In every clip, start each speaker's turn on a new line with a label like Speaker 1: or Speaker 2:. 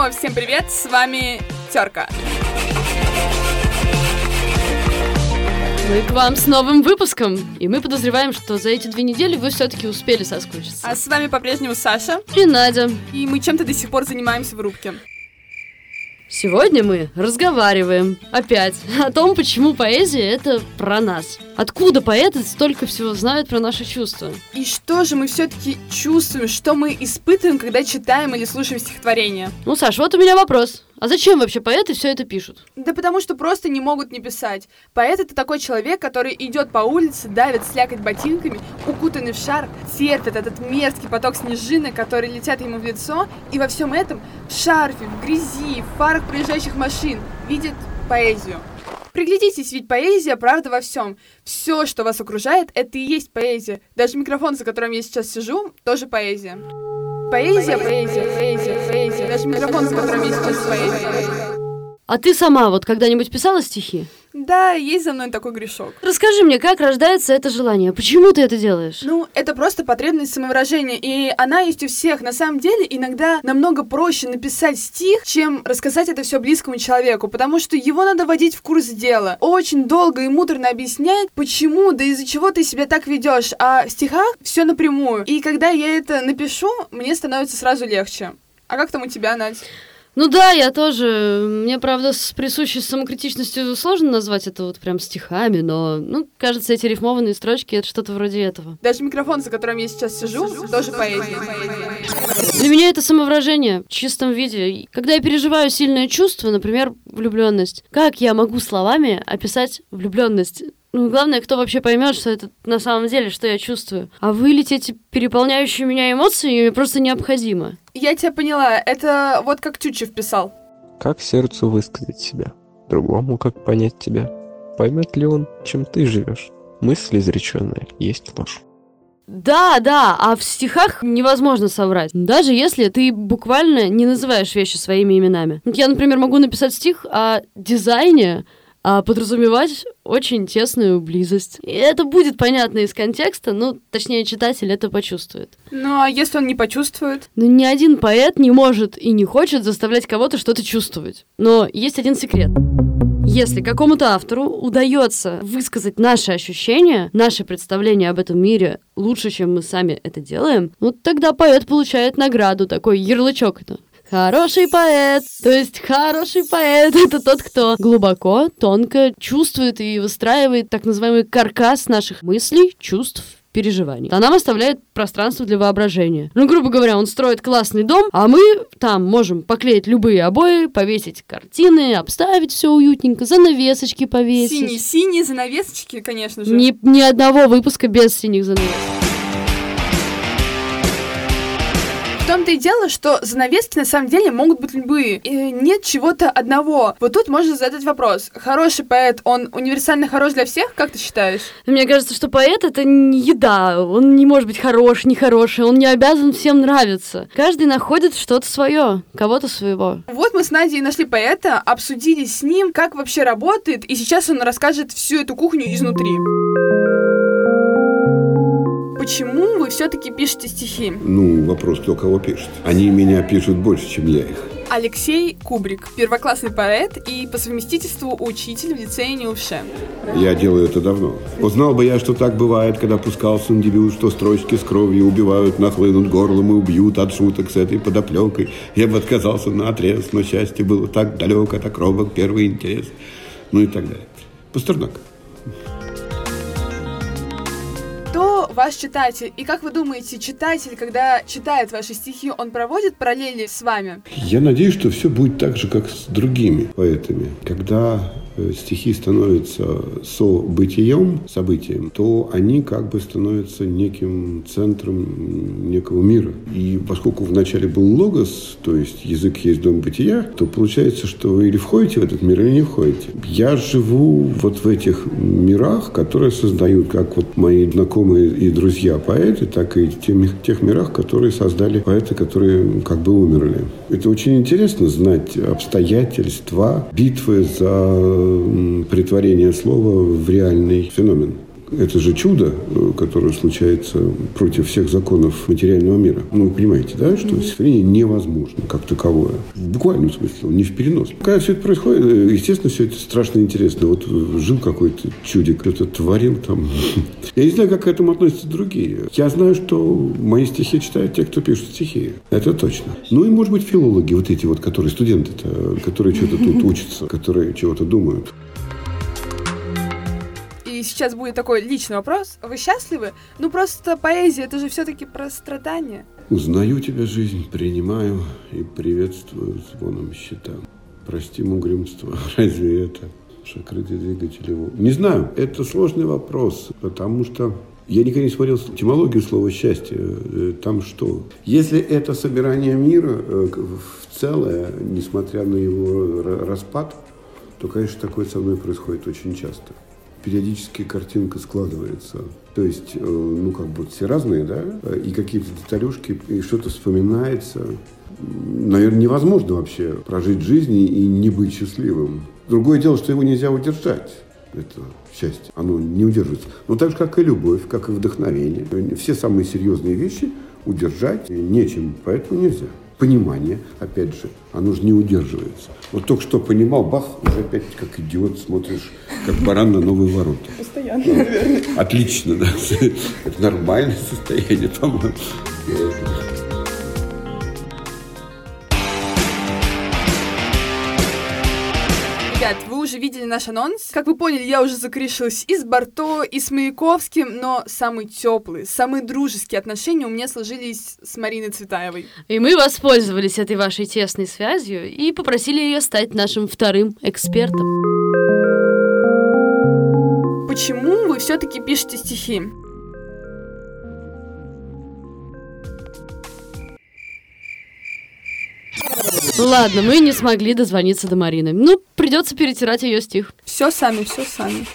Speaker 1: снова всем привет, с вами Терка.
Speaker 2: Мы к вам с новым выпуском, и мы подозреваем, что за эти две недели вы все-таки успели соскучиться.
Speaker 1: А с вами по-прежнему Саша,
Speaker 2: И Надя.
Speaker 1: и мы чем-то до сих пор занимаемся в рубке.
Speaker 2: Сегодня мы разговариваем опять о том, почему поэзия — это про нас. Откуда поэты столько всего знают про наши чувства?
Speaker 1: И что же мы все-таки чувствуем, что мы испытываем, когда читаем или слушаем стихотворение?
Speaker 2: Ну, Саш, вот у меня вопрос. А зачем вообще поэты все это пишут?
Speaker 1: Да потому что просто не могут не писать. Поэт — это такой человек, который идет по улице, давит слякоть ботинками, укутанный в шар, терпит этот мерзкий поток снежинок, которые летят ему в лицо, и во всем этом в шарфе, в грязи, в фарах проезжающих машин видит поэзию. Приглядитесь, ведь поэзия правда во всем. Все, что вас окружает, это и есть поэзия. Даже микрофон, за которым я сейчас сижу, тоже поэзия. Поэзия, поэзия, поэзия, поэзия. Даже микрофон, за которым я сейчас поэзия.
Speaker 2: А ты сама вот когда-нибудь писала стихи?
Speaker 1: Да, есть за мной такой грешок.
Speaker 2: Расскажи мне, как рождается это желание? Почему ты это делаешь?
Speaker 1: Ну, это просто потребность самовыражения, и она есть у всех. На самом деле, иногда намного проще написать стих, чем рассказать это все близкому человеку, потому что его надо вводить в курс дела. Очень долго и муторно объяснять, почему, да из-за чего ты себя так ведешь, а в стихах все напрямую. И когда я это напишу, мне становится сразу легче. А как там у тебя, Надь?
Speaker 2: Ну да, я тоже. Мне, правда, с присущей самокритичностью сложно назвать это вот прям стихами, но, ну, кажется, эти рифмованные строчки — это что-то вроде этого.
Speaker 1: Даже микрофон, за которым я сейчас сижу, тоже поэзия.
Speaker 2: Для меня это самовыражение в чистом виде. Когда я переживаю сильное чувство, например, влюбленность, как я могу словами описать влюбленность? Ну, главное, кто вообще поймет, что это на самом деле, что я чувствую. А вылить эти переполняющие меня эмоции просто необходимо.
Speaker 1: Я тебя поняла, это вот как Тютчев писал.
Speaker 3: Как сердцу высказать себя? Другому как понять тебя? Поймет ли он, чем ты живешь? Мысль изреченная есть ложь.
Speaker 2: Да, да, а в стихах невозможно соврать. Даже если ты буквально не называешь вещи своими именами. Вот я, например, могу написать стих о дизайне, а подразумевать очень тесную близость. И это будет понятно из контекста, ну, точнее, читатель это почувствует.
Speaker 1: Ну, а если он не почувствует?
Speaker 2: Но ни один поэт не может и не хочет заставлять кого-то что-то чувствовать. Но есть один секрет. Если какому-то автору удается высказать наши ощущения, наши представления об этом мире лучше, чем мы сами это делаем, ну тогда поэт получает награду, такой ярлычок это. Хороший поэт, то есть хороший поэт это тот, кто глубоко, тонко чувствует и выстраивает так называемый каркас наших мыслей, чувств, переживаний. А нам оставляет пространство для воображения. Ну, грубо говоря, он строит классный дом, а мы там можем поклеить любые обои, повесить картины, обставить все уютненько, занавесочки повесить.
Speaker 1: Синие-синие занавесочки, конечно же.
Speaker 2: Ни, ни одного выпуска без синих занавесок.
Speaker 1: Том-то и дело, что занавески на самом деле могут быть любые. И нет чего-то одного. Вот тут можно задать вопрос. Хороший поэт, он универсально хорош для всех, как ты считаешь?
Speaker 2: Мне кажется, что поэт это не еда. Он не может быть хорош, не хороший. Он не обязан всем нравиться. Каждый находит что-то свое, кого-то своего.
Speaker 1: Вот мы с Надей нашли поэта, обсудили с ним, как вообще работает, и сейчас он расскажет всю эту кухню изнутри. Почему вы все-таки пишете стихи?
Speaker 4: Ну, вопрос, кто кого пишет. Они меня пишут больше, чем я их.
Speaker 1: Алексей Кубрик, первоклассный поэт и по совместительству учитель в лицее Неувше.
Speaker 4: Я делаю это давно. Узнал бы я, что так бывает, когда пускался на дебют, что строчки с кровью убивают, нахлынут горлом и убьют от шуток с этой подоплекой. Я бы отказался на отрез, но счастье было так далеко, так робок первый интерес. Ну и так далее. Пастернак.
Speaker 1: Ваш читатель? И как вы думаете, читатель, когда читает ваши стихи, он проводит параллели с вами?
Speaker 4: Я надеюсь, что все будет так же, как с другими поэтами. Когда стихи становятся событием, событием, то они как бы становятся неким центром некого мира. И поскольку вначале был логос, то есть язык есть дом бытия, то получается, что вы или входите в этот мир, или не входите. Я живу вот в этих мирах, которые создают как вот мои знакомые и друзья поэты, так и тех, тех мирах, которые создали поэты, которые как бы умерли. Это очень интересно знать обстоятельства битвы за притворение слова в реальный феномен. Это же чудо, э, которое случается против всех законов материального мира. Ну, вы понимаете, да, что стихотворение невозможно как таковое. В буквальном смысле, не в перенос. Когда все это происходит, э, естественно, все это страшно интересно. Вот жил какой-то чудик, кто-то творил там. Я не знаю, как к этому относятся другие. Я знаю, что мои стихи читают те, кто пишет стихи. Это точно. Ну и, может быть, филологи, вот эти вот, которые студенты которые что-то тут учатся, которые чего-то думают.
Speaker 1: И сейчас будет такой личный вопрос. Вы счастливы? Ну просто поэзия, это же все-таки про страдания.
Speaker 4: Узнаю тебя, жизнь, принимаю и приветствую звоном щита. Прости угрюмство, разве это шакрыты двигатели? Не знаю, это сложный вопрос, потому что я никогда не смотрел этимологию слова «счастье». Э, там что? Если это собирание мира э, в целое, несмотря на его распад, то, конечно, такое со мной происходит очень часто. Периодически картинка складывается. То есть, э, ну, как бы все разные, да, и какие-то деталюшки, и что-то вспоминается. Наверное, невозможно вообще прожить жизнь и не быть счастливым. Другое дело, что его нельзя удержать это счастье, оно не удерживается. Но так же, как и любовь, как и вдохновение. Все самые серьезные вещи удержать нечем, поэтому нельзя. Понимание, опять же, оно же не удерживается. Вот только что понимал, бах, уже опять как идиот смотришь, как баран на новые ворота.
Speaker 1: Постоянно, наверное.
Speaker 4: Отлично, да. Это нормальное состояние, по-моему.
Speaker 1: Уже видели наш анонс. Как вы поняли, я уже закрешилась и с Барто, и с Маяковским, но самые теплые, самые дружеские отношения у меня сложились с Мариной Цветаевой.
Speaker 2: И мы воспользовались этой вашей тесной связью и попросили ее стать нашим вторым экспертом.
Speaker 1: Почему вы все-таки пишете стихи?
Speaker 2: Ладно, мы не смогли дозвониться до Марины. Ну, придется перетирать ее стих.
Speaker 1: Все сами, все сами.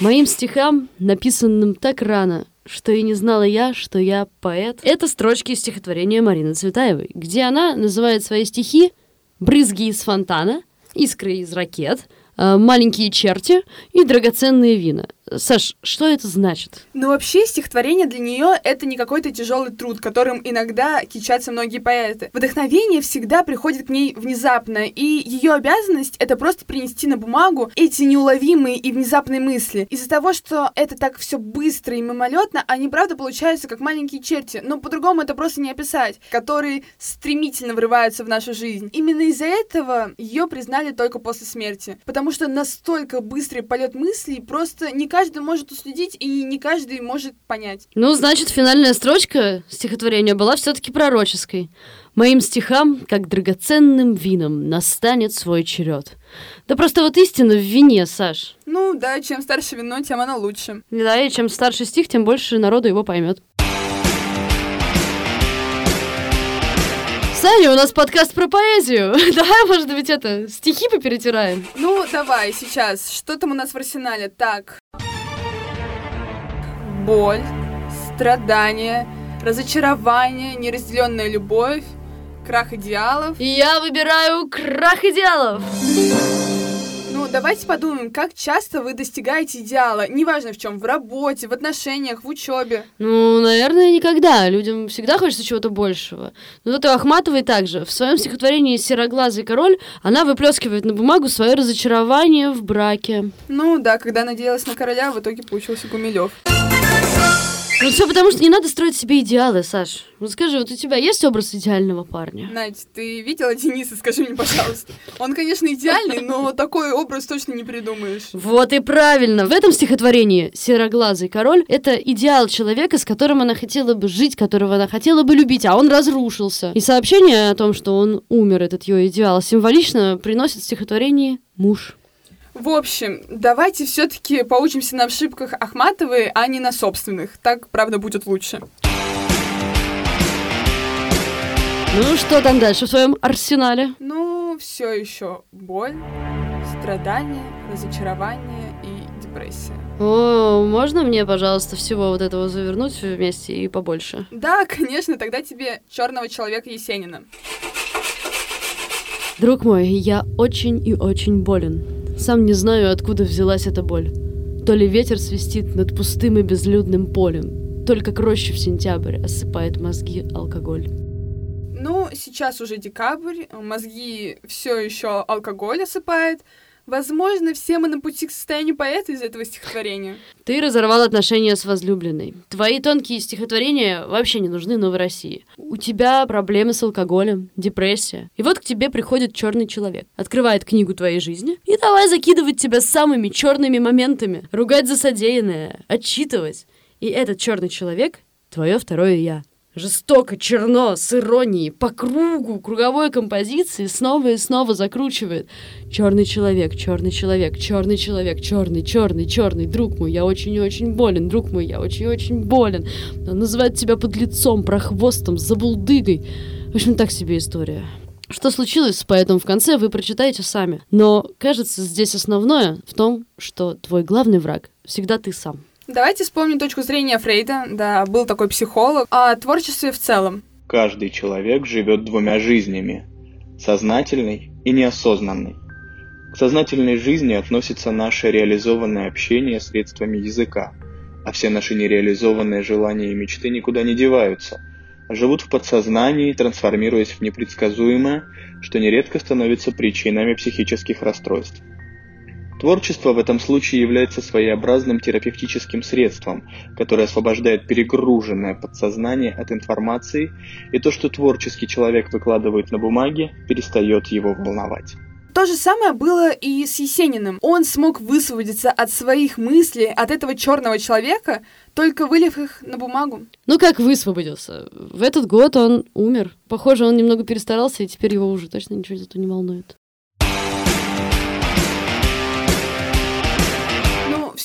Speaker 2: Моим стихам, написанным так рано, что и не знала я, что я поэт. Это строчки из стихотворения Марины Цветаевой, где она называет свои стихи «Брызги из фонтана», «Искры из ракет», маленькие черти и драгоценные вина. Саш, что это значит?
Speaker 1: Ну, вообще, стихотворение для нее это не какой-то тяжелый труд, которым иногда кичатся многие поэты. Вдохновение всегда приходит к ней внезапно, и ее обязанность это просто принести на бумагу эти неуловимые и внезапные мысли. Из-за того, что это так все быстро и мимолетно, они правда получаются как маленькие черти, но по-другому это просто не описать, которые стремительно врываются в нашу жизнь. Именно из-за этого ее признали только после смерти, потому что настолько быстрый полет мыслей просто не каждый может уследить и не каждый может понять.
Speaker 2: Ну, значит, финальная строчка стихотворения была все-таки пророческой. Моим стихам, как драгоценным вином, настанет свой черед. Да просто вот истина в вине, Саш.
Speaker 1: Ну да, чем старше вино, тем оно лучше.
Speaker 2: Да, и чем старше стих, тем больше народу его поймет. Саня, у нас подкаст про поэзию. Давай, может быть, это, стихи поперетираем?
Speaker 1: Ну, давай, сейчас. Что там у нас в арсенале? Так. Боль, страдания, разочарование, неразделенная любовь, крах идеалов.
Speaker 2: Я выбираю крах идеалов.
Speaker 1: Ну, давайте подумаем, как часто вы достигаете идеала, неважно в чем, в работе, в отношениях, в учебе.
Speaker 2: Ну, наверное, никогда. Людям всегда хочется чего-то большего. Но и Ахматовой также. В своем стихотворении «Сероглазый король» она выплескивает на бумагу свое разочарование в браке.
Speaker 1: Ну да, когда надеялась на короля, в итоге получился Гумилев.
Speaker 2: Ну все потому, что не надо строить себе идеалы, Саш. Ну скажи, вот у тебя есть образ идеального парня?
Speaker 1: Надь, ты видела Дениса, скажи мне, пожалуйста. Он, конечно, идеальный, но такой образ точно не придумаешь.
Speaker 2: Вот и правильно. В этом стихотворении «Сероглазый король» — это идеал человека, с которым она хотела бы жить, которого она хотела бы любить, а он разрушился. И сообщение о том, что он умер, этот ее идеал, символично приносит в стихотворении муж.
Speaker 1: В общем, давайте все-таки поучимся на ошибках Ахматовой, а не на собственных. Так, правда, будет лучше.
Speaker 2: Ну, что там дальше в своем арсенале?
Speaker 1: Ну, все еще боль, страдания, разочарование и депрессия.
Speaker 2: О, можно мне, пожалуйста, всего вот этого завернуть вместе и побольше?
Speaker 1: Да, конечно, тогда тебе черного человека Есенина.
Speaker 2: Друг мой, я очень и очень болен. Сам не знаю, откуда взялась эта боль. то ли ветер свистит над пустым и безлюдным полем, только к роще в сентябрь осыпает мозги алкоголь.
Speaker 1: Ну, сейчас уже декабрь, мозги все еще алкоголь осыпает. Возможно, все мы на пути к состоянию поэта из этого стихотворения.
Speaker 2: Ты разорвал отношения с возлюбленной. Твои тонкие стихотворения вообще не нужны новой России. У тебя проблемы с алкоголем, депрессия. И вот к тебе приходит черный человек, открывает книгу твоей жизни и давай закидывать тебя самыми черными моментами, ругать за содеянное, отчитывать. И этот черный человек — твое второе я. Жестоко, черно, с иронией, по кругу, круговой композиции снова и снова закручивает. Черный человек, черный человек, черный человек, черный, черный, черный, друг мой, я очень и очень болен, друг мой, я очень и очень болен. Он называет тебя под лицом, прохвостом, забулдыгой. В общем, так себе история. Что случилось, поэтому в конце вы прочитаете сами. Но, кажется, здесь основное в том, что твой главный враг всегда ты сам.
Speaker 1: Давайте вспомним точку зрения Фрейда, да, был такой психолог, о творчестве в целом.
Speaker 5: Каждый человек живет двумя жизнями – сознательной и неосознанной. К сознательной жизни относится наше реализованное общение средствами языка, а все наши нереализованные желания и мечты никуда не деваются, а живут в подсознании, трансформируясь в непредсказуемое, что нередко становится причинами психических расстройств. Творчество в этом случае является своеобразным терапевтическим средством, которое освобождает перегруженное подсознание от информации, и то, что творческий человек выкладывает на бумаге, перестает его волновать.
Speaker 1: То же самое было и с Есениным. Он смог высвободиться от своих мыслей, от этого черного человека, только вылив их на бумагу.
Speaker 2: Ну как высвободился? В этот год он умер. Похоже, он немного перестарался, и теперь его уже точно ничего зато не волнует.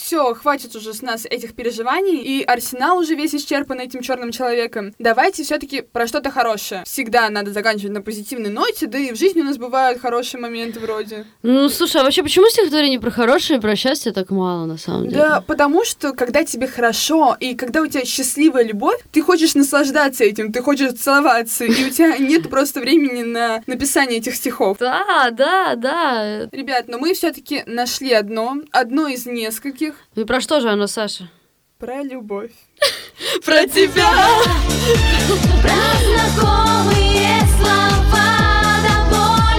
Speaker 1: Все, хватит уже с нас этих переживаний, и арсенал уже весь исчерпан этим черным человеком. Давайте все-таки про что-то хорошее. Всегда надо заканчивать на позитивной ноте, да и в жизни у нас бывают хорошие моменты вроде.
Speaker 2: Ну, слушай, а вообще почему стихотворение про хорошее и про счастье так мало, на самом деле?
Speaker 1: Да, потому что, когда тебе хорошо, и когда у тебя счастливая любовь, ты хочешь наслаждаться этим, ты хочешь целоваться, и у тебя нет просто времени на написание этих стихов.
Speaker 2: Да, да, да.
Speaker 1: Ребят, но мы все-таки нашли одно, одно из нескольких,
Speaker 2: ну и про что же оно, Саша?
Speaker 1: Про любовь.
Speaker 2: Про тебя! Про знакомые слова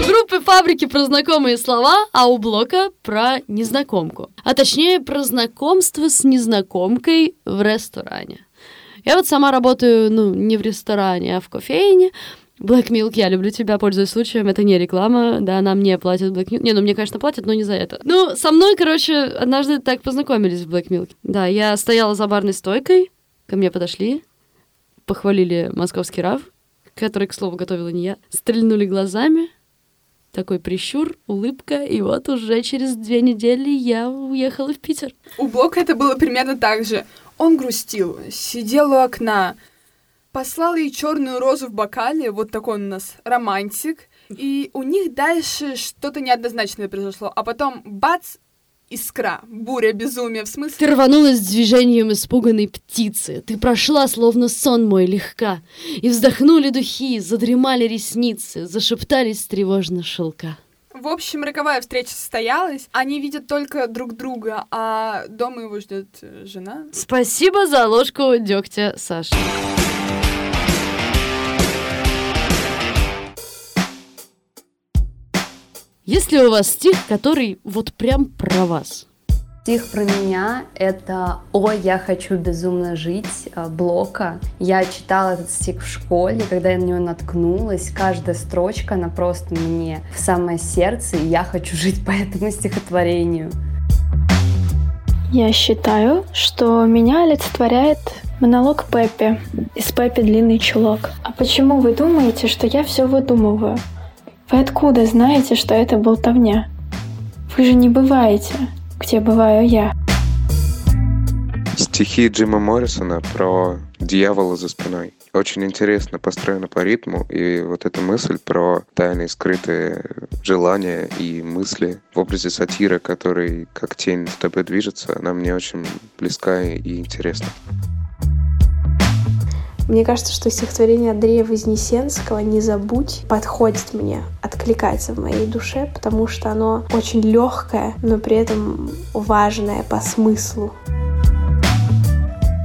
Speaker 2: Группы фабрики про знакомые слова, а у блока про незнакомку. А точнее, про знакомство с незнакомкой в ресторане. Я вот сама работаю, ну, не в ресторане, а в кофейне, Black Milk, я люблю тебя, пользуясь случаем, это не реклама, да, нам не платят Black Milk. Не, ну мне, конечно, платят, но не за это. Ну, со мной, короче, однажды так познакомились в Black Milk. Да, я стояла за барной стойкой, ко мне подошли, похвалили московский раф, который, к слову, готовила не я, стрельнули глазами, такой прищур, улыбка, и вот уже через две недели я уехала в Питер.
Speaker 1: У Блока это было примерно так же. Он грустил, сидел у окна, послал ей черную розу в бокале, вот такой он у нас романтик, и у них дальше что-то неоднозначное произошло, а потом бац, искра, буря безумия, в смысле...
Speaker 2: Ты рванулась с движением испуганной птицы, ты прошла, словно сон мой, легка, и вздохнули духи, задремали ресницы, зашептались тревожно шелка.
Speaker 1: В общем, роковая встреча состоялась. Они видят только друг друга, а дома его ждет э, жена.
Speaker 2: Спасибо за ложку дегтя, Саша. Есть ли у вас стих, который вот прям про вас?
Speaker 6: Стих про меня — это «О, я хочу безумно жить» э, Блока. Я читала этот стих в школе, когда я на него наткнулась, каждая строчка, она просто мне в самое сердце, и я хочу жить по этому стихотворению.
Speaker 7: Я считаю, что меня олицетворяет монолог Пеппи из Пеппи «Длинный чулок». А почему вы думаете, что я все выдумываю? Вы откуда знаете, что это болтовня? Вы же не бываете, где бываю я.
Speaker 3: Стихи Джима Моррисона про дьявола за спиной. Очень интересно построено по ритму, и вот эта мысль про тайные скрытые желания и мысли в образе сатира, который как тень с тобой движется, она мне очень близка и интересна.
Speaker 8: Мне кажется, что стихотворение Андрея Вознесенского «Не забудь» подходит мне, откликается в моей душе, потому что оно очень легкое, но при этом важное по смыслу.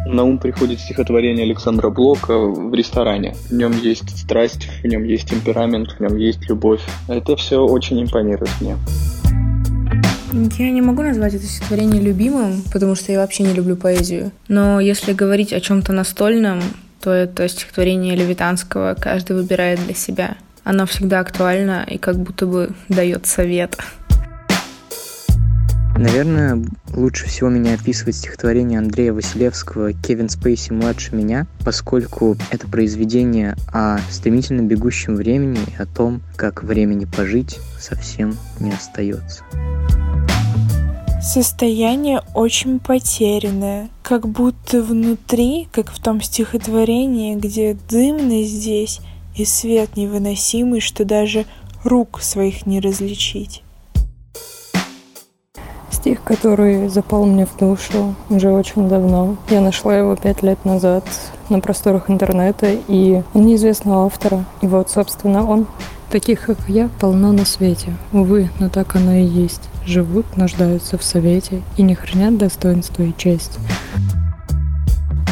Speaker 5: На ум приходит стихотворение Александра Блока в ресторане. В нем есть страсть, в нем есть темперамент, в нем есть любовь. Это все очень импонирует мне.
Speaker 9: Я не могу назвать это стихотворение любимым, потому что я вообще не люблю поэзию. Но если говорить о чем-то настольном, то это стихотворение Левитанского «Каждый выбирает для себя». Оно всегда актуально и как будто бы дает совет.
Speaker 10: Наверное, лучше всего меня описывает стихотворение Андрея Василевского «Кевин Спейси младше меня», поскольку это произведение о стремительно бегущем времени и о том, как времени пожить совсем не остается.
Speaker 11: Состояние очень потерянное, как будто внутри, как в том стихотворении, где дымно здесь и свет невыносимый, что даже рук своих не различить.
Speaker 12: Стих, который запал мне в душу уже очень давно. Я нашла его пять лет назад на просторах интернета, и он неизвестного автора. И вот, собственно, он. Таких, как я, полно на свете. Увы, но так оно и есть. Живут, нуждаются в совете и не хранят достоинство и честь.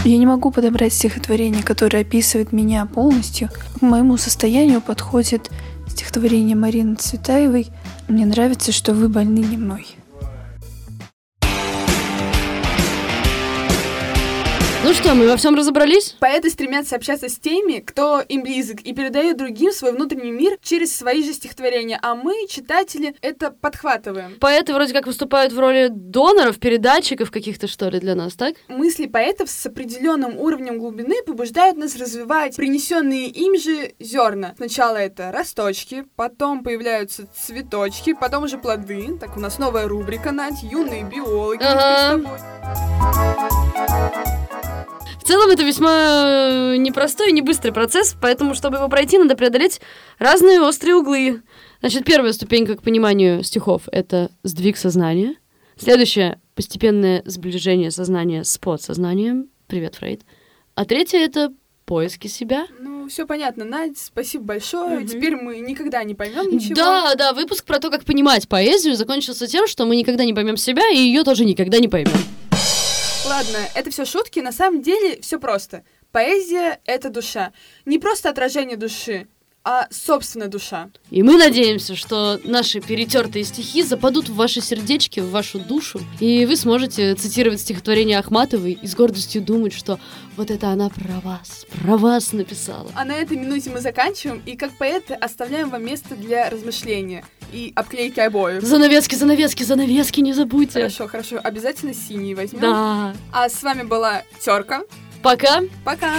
Speaker 13: Я не могу подобрать стихотворение, которое описывает меня полностью. К моему состоянию подходит стихотворение Марины Цветаевой «Мне нравится, что вы больны не мной».
Speaker 2: Ну что, мы во всем разобрались?
Speaker 1: Поэты стремятся общаться с теми, кто им близок, и передают другим свой внутренний мир через свои же стихотворения, а мы, читатели, это подхватываем.
Speaker 2: Поэты вроде как выступают в роли доноров, передатчиков каких-то, что ли, для нас, так?
Speaker 1: Мысли поэтов с определенным уровнем глубины побуждают нас развивать принесенные им же зерна. Сначала это росточки, потом появляются цветочки, потом уже плоды. Так, у нас новая рубрика, Надь, юные биологи.
Speaker 2: Ага. В целом это весьма э, непростой и не быстрый процесс, поэтому, чтобы его пройти, надо преодолеть разные острые углы. Значит, первая ступенька к пониманию стихов — это сдвиг сознания. Следующее — постепенное сближение сознания с подсознанием. Привет, Фрейд. А третье — это поиски себя.
Speaker 1: Ну, все понятно, Надь, спасибо большое. Угу. Теперь мы никогда не поймем ничего.
Speaker 2: Да, да, выпуск про то, как понимать поэзию, закончился тем, что мы никогда не поймем себя, и ее тоже никогда не поймем.
Speaker 1: Ладно, это все шутки, на самом деле все просто. Поэзия — это душа. Не просто отражение души, а собственная душа.
Speaker 2: И мы надеемся, что наши перетертые стихи западут в ваши сердечки, в вашу душу, и вы сможете цитировать стихотворение Ахматовой и с гордостью думать, что вот это она про вас, про вас написала.
Speaker 1: А на этой минуте мы заканчиваем, и как поэты оставляем вам место для размышления и обклейки обоев.
Speaker 2: Занавески, занавески, занавески, не забудьте.
Speaker 1: Хорошо, хорошо, обязательно синий возьмем.
Speaker 2: Да.
Speaker 1: А с вами была Терка.
Speaker 2: Пока.
Speaker 1: Пока.